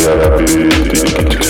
Diabétique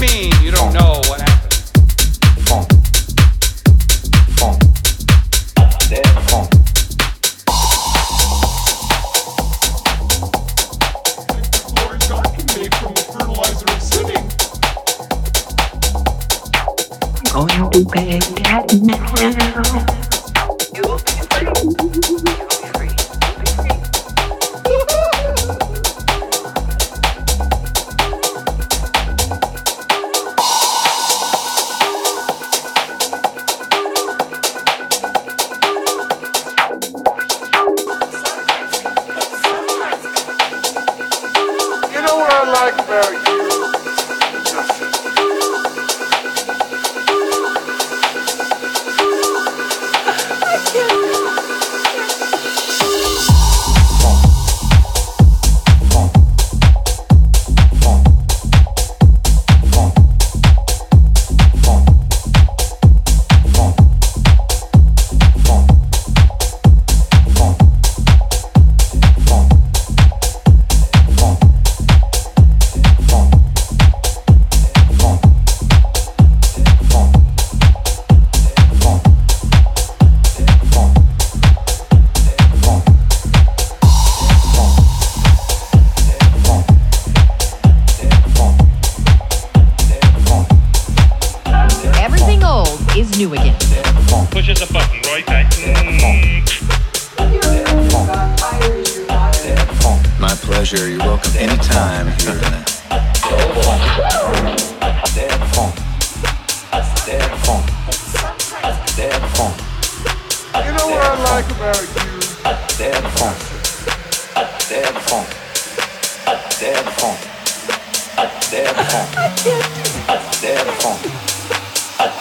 mean you don't know what back.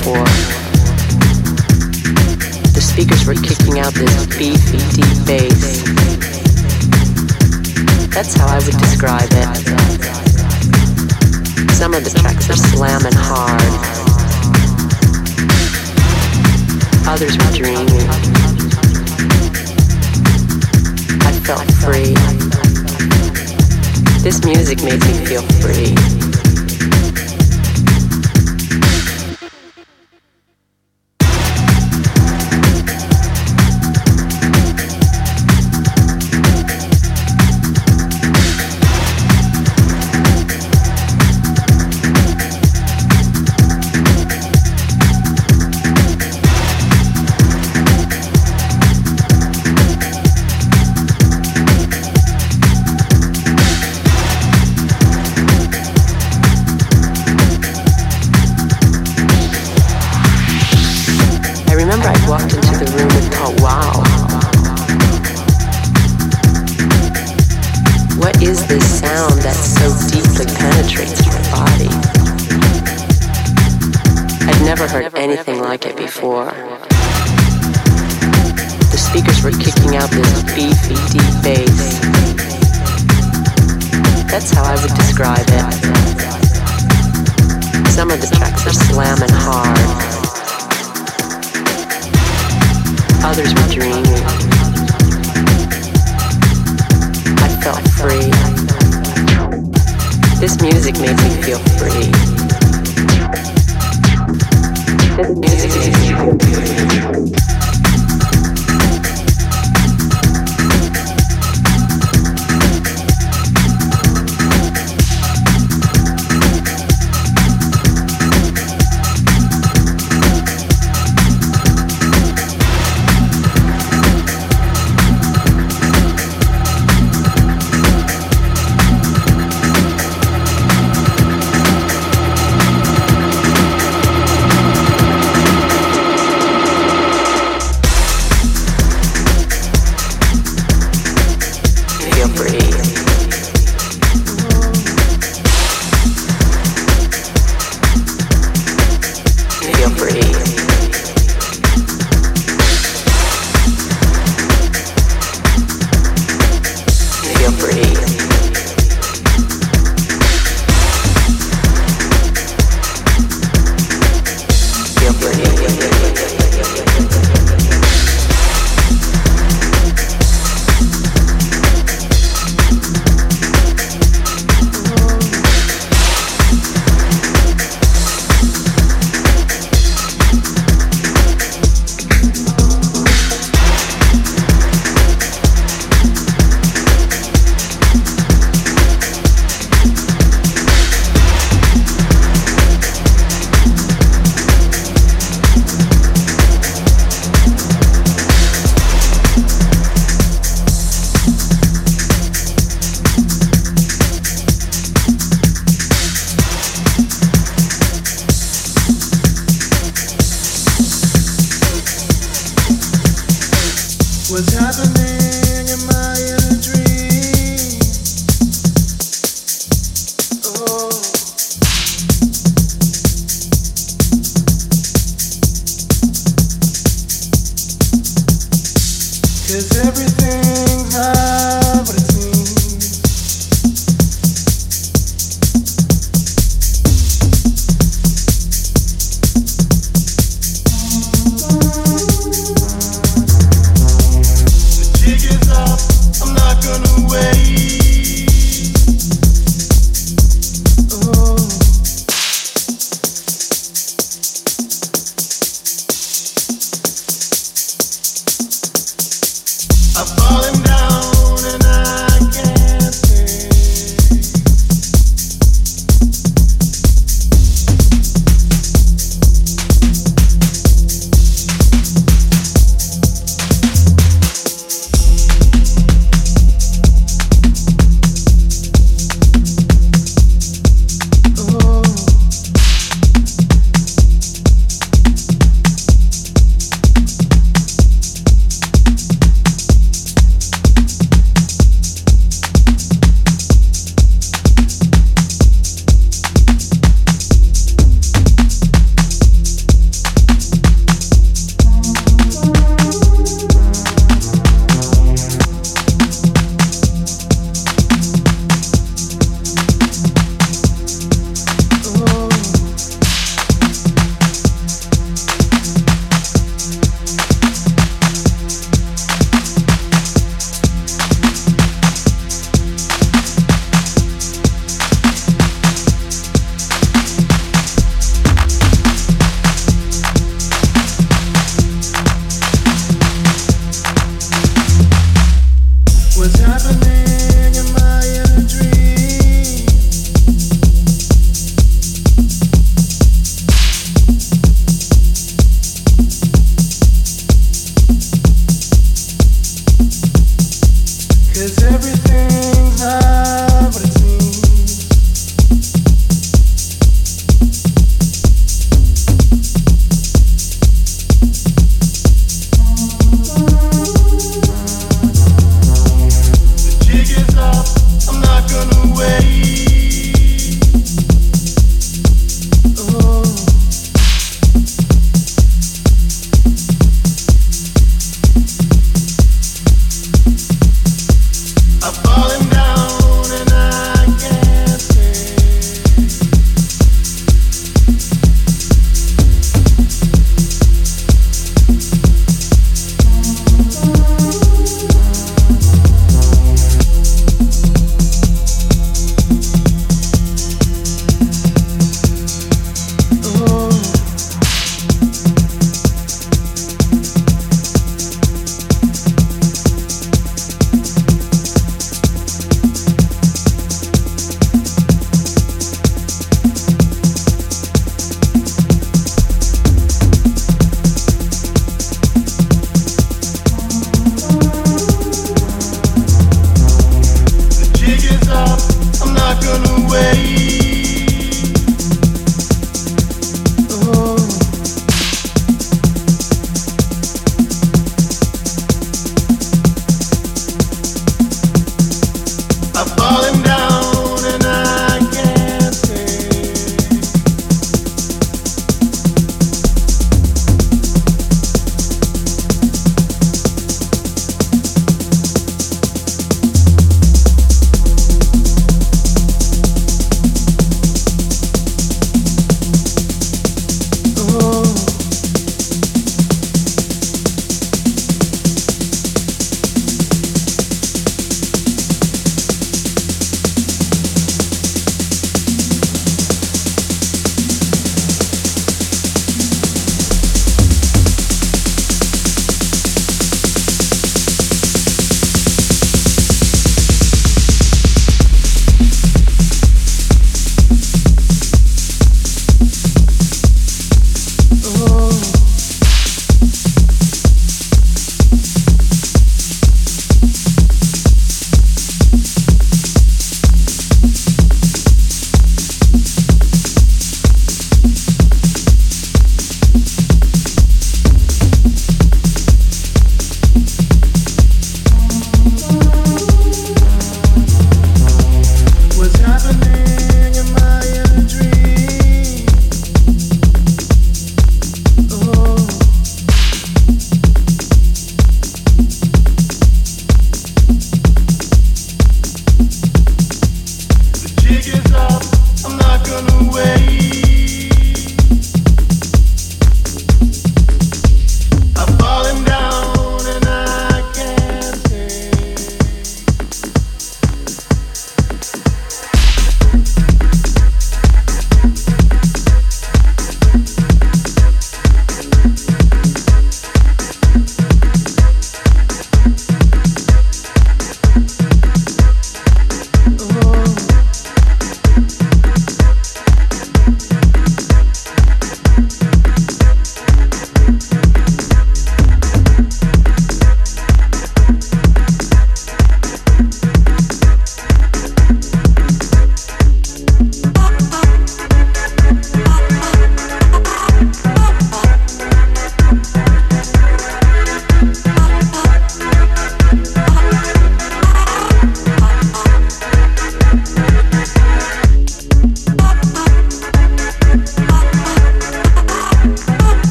before. The speakers were kicking out this beefy, deep bass. That's how I would describe it. Some of the tracks are slamming hard. Others were dreamy. I felt free. This music made me feel free. Oh.